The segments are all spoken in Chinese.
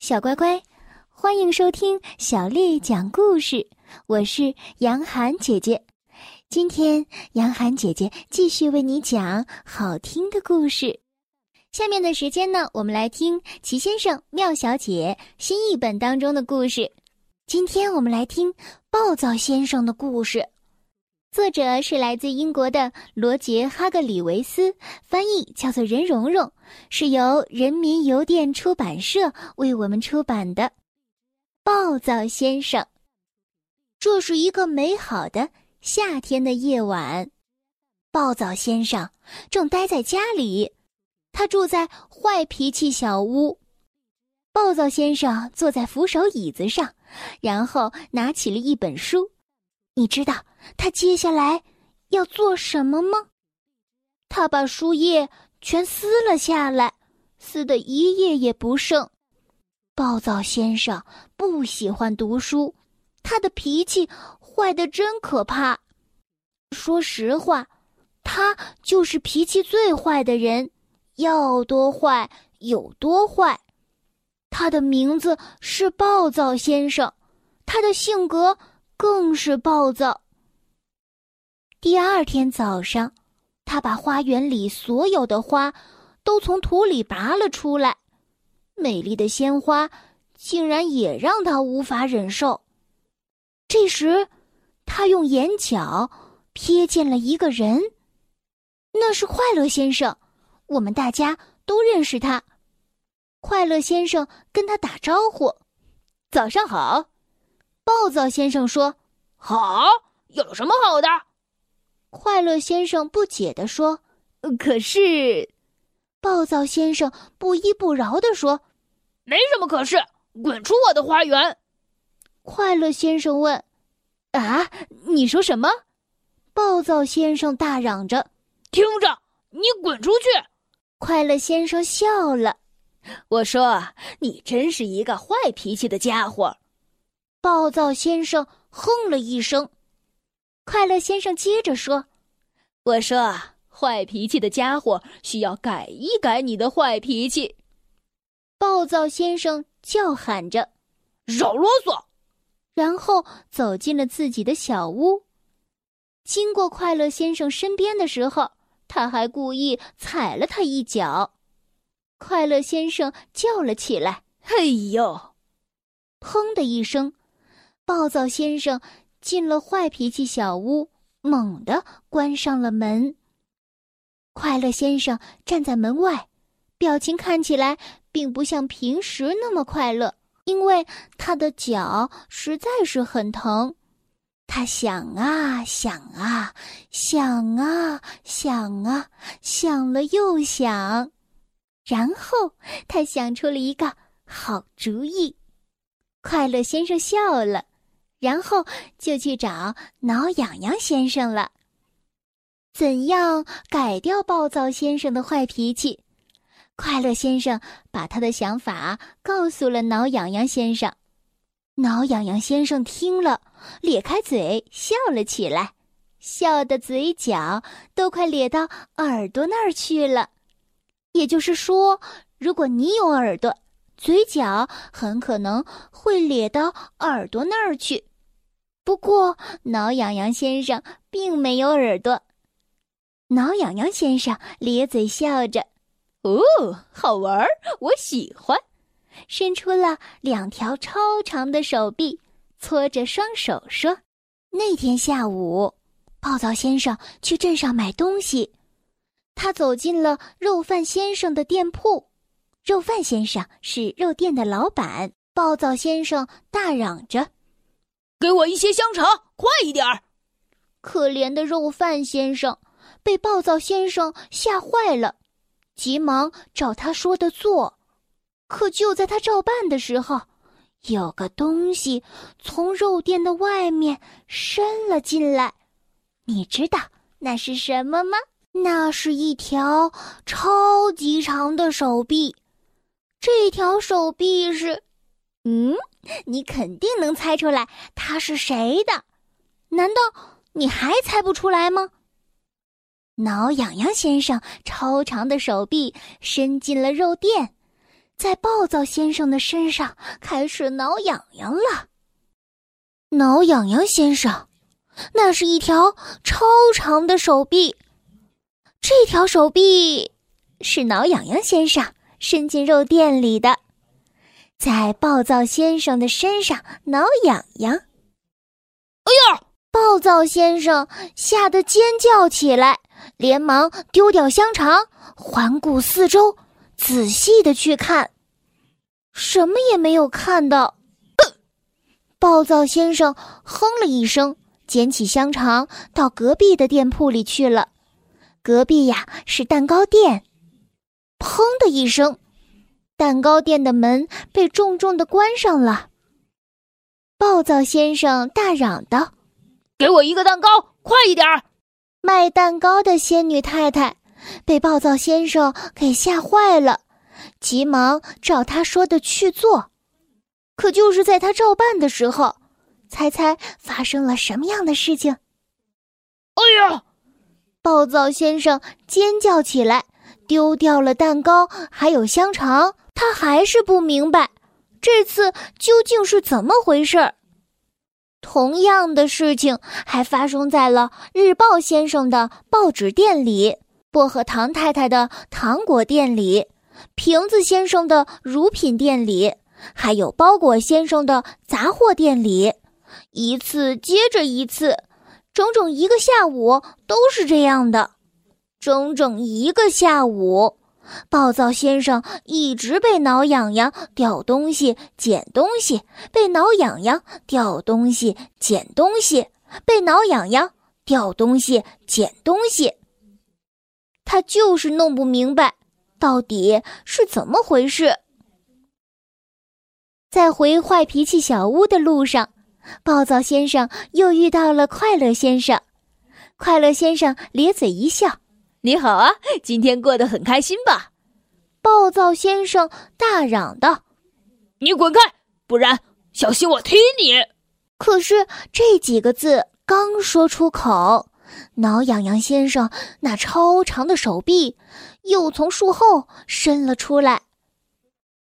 小乖乖，欢迎收听小丽讲故事。我是杨涵姐姐，今天杨涵姐姐继续为你讲好听的故事。下面的时间呢，我们来听齐先生、妙小姐新译本当中的故事。今天我们来听暴躁先生的故事。作者是来自英国的罗杰·哈格里维斯，翻译叫做任蓉蓉，是由人民邮电出版社为我们出版的《暴躁先生》。这是一个美好的夏天的夜晚，暴躁先生正待在家里，他住在坏脾气小屋。暴躁先生坐在扶手椅子上，然后拿起了一本书。你知道他接下来要做什么吗？他把书页全撕了下来，撕的一页也不剩。暴躁先生不喜欢读书，他的脾气坏的真可怕。说实话，他就是脾气最坏的人，要多坏有多坏。他的名字是暴躁先生，他的性格。更是暴躁。第二天早上，他把花园里所有的花都从土里拔了出来，美丽的鲜花竟然也让他无法忍受。这时，他用眼角瞥见了一个人，那是快乐先生。我们大家都认识他。快乐先生跟他打招呼：“早上好。”暴躁先生说：“好，有什么好的？”快乐先生不解地说：“可是……”暴躁先生不依不饶地说：“没什么可是，滚出我的花园！”快乐先生问：“啊，你说什么？”暴躁先生大嚷着：“听着，你滚出去！”快乐先生笑了：“我说，你真是一个坏脾气的家伙。”暴躁先生哼了一声，快乐先生接着说：“我说，坏脾气的家伙需要改一改你的坏脾气。”暴躁先生叫喊着：“少啰嗦！”然后走进了自己的小屋。经过快乐先生身边的时候，他还故意踩了他一脚。快乐先生叫了起来：“哎呦！”砰的一声。暴躁先生进了坏脾气小屋，猛地关上了门。快乐先生站在门外，表情看起来并不像平时那么快乐，因为他的脚实在是很疼。他想啊想啊想啊想啊想了又想，然后他想出了一个好主意。快乐先生笑了。然后就去找挠痒痒先生了。怎样改掉暴躁先生的坏脾气？快乐先生把他的想法告诉了挠痒痒先生。挠痒痒先生听了，咧开嘴笑了起来，笑的嘴角都快咧到耳朵那儿去了。也就是说，如果你有耳朵，嘴角很可能会咧到耳朵那儿去。不过，挠痒痒先生并没有耳朵。挠痒痒先生咧嘴笑着：“哦，好玩，我喜欢。”伸出了两条超长的手臂，搓着双手说：“那天下午，暴躁先生去镇上买东西，他走进了肉贩先生的店铺。肉贩先生是肉店的老板。暴躁先生大嚷着。”给我一些香肠，快一点儿！可怜的肉贩先生被暴躁先生吓坏了，急忙照他说的做。可就在他照办的时候，有个东西从肉店的外面伸了进来。你知道那是什么吗？那是一条超级长的手臂。这条手臂是，嗯。你肯定能猜出来他是谁的，难道你还猜不出来吗？挠痒痒先生超长的手臂伸进了肉垫，在暴躁先生的身上开始挠痒痒了。挠痒痒先生，那是一条超长的手臂，这条手臂是挠痒痒先生伸进肉垫里的，在暴躁先生的身上挠痒痒。哎呀！暴躁先生吓得尖叫起来，连忙丢掉香肠，环顾四周，仔细的去看，什么也没有看到。暴躁先生哼了一声，捡起香肠，到隔壁的店铺里去了。隔壁呀是蛋糕店。砰的一声，蛋糕店的门被重重的关上了。暴躁先生大嚷道。给我一个蛋糕，快一点儿！卖蛋糕的仙女太太被暴躁先生给吓坏了，急忙照他说的去做。可就是在他照办的时候，猜猜发生了什么样的事情？哎呀！暴躁先生尖叫起来，丢掉了蛋糕，还有香肠。他还是不明白，这次究竟是怎么回事儿。同样的事情还发生在了日报先生的报纸店里、薄荷糖太太的糖果店里、瓶子先生的乳品店里，还有包裹先生的杂货店里，一次接着一次，整整一个下午都是这样的，整整一个下午。暴躁先生一直被挠痒痒，掉东西、捡东西，被挠痒痒，掉东西、捡东西，被挠痒痒，掉东西、捡东西。他就是弄不明白，到底是怎么回事。在回坏脾气小屋的路上，暴躁先生又遇到了快乐先生。快乐先生咧嘴一笑。你好啊，今天过得很开心吧？暴躁先生大嚷道：“你滚开，不然小心我踢你！”可是这几个字刚说出口，挠痒痒先生那超长的手臂又从树后伸了出来。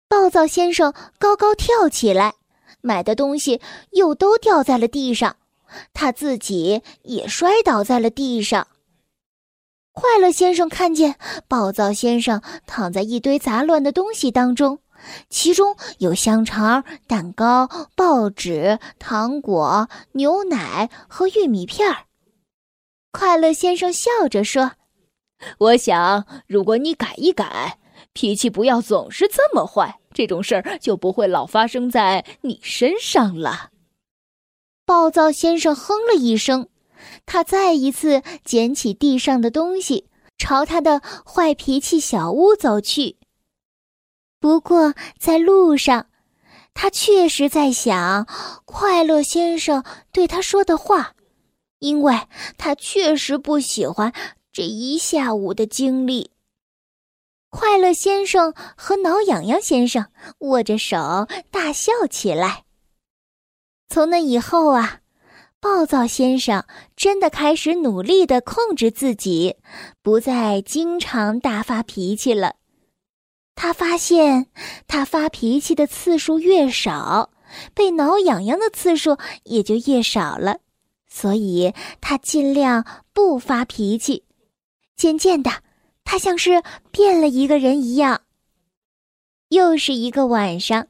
暴躁先生高高跳起来，买的东西又都掉在了地上，他自己也摔倒在了地上。快乐先生看见暴躁先生躺在一堆杂乱的东西当中，其中有香肠、蛋糕、报纸、糖果、牛奶和玉米片儿。快乐先生笑着说：“我想，如果你改一改，脾气不要总是这么坏，这种事儿就不会老发生在你身上了。”暴躁先生哼了一声。他再一次捡起地上的东西，朝他的坏脾气小屋走去。不过在路上，他确实在想快乐先生对他说的话，因为他确实不喜欢这一下午的经历。快乐先生和挠痒痒先生握着手大笑起来。从那以后啊。暴躁先生真的开始努力的控制自己，不再经常大发脾气了。他发现，他发脾气的次数越少，被挠痒痒的次数也就越少了。所以，他尽量不发脾气。渐渐的，他像是变了一个人一样。又是一个晚上，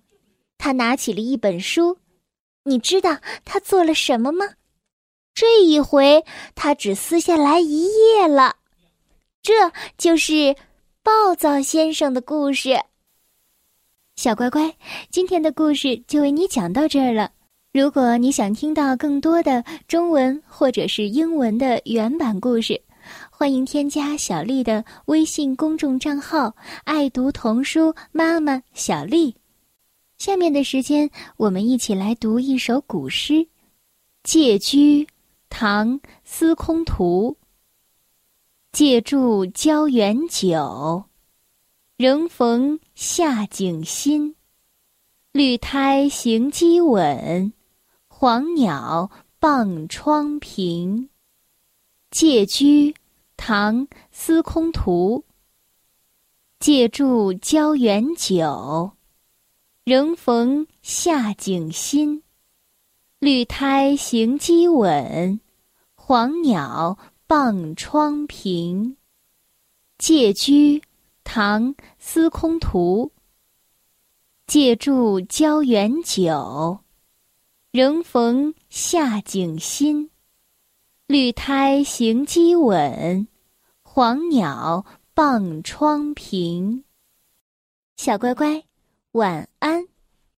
他拿起了一本书。你知道他做了什么吗？这一回，他只撕下来一页了。这就是暴躁先生的故事。小乖乖，今天的故事就为你讲到这儿了。如果你想听到更多的中文或者是英文的原版故事，欢迎添加小丽的微信公众账号“爱读童书妈妈小丽”。下面的时间，我们一起来读一首古诗《借居》。唐司空图。借住郊原酒，仍逢夏景新。绿苔行积稳，黄鸟傍窗平。借居，唐司空图。借助浇园酒，仍逢夏景新。绿苔行机稳，黄鸟傍窗平。借居，唐·司空图。借助浇园酒，仍逢夏景新。绿苔行机稳，黄鸟傍窗平。小乖乖，晚安。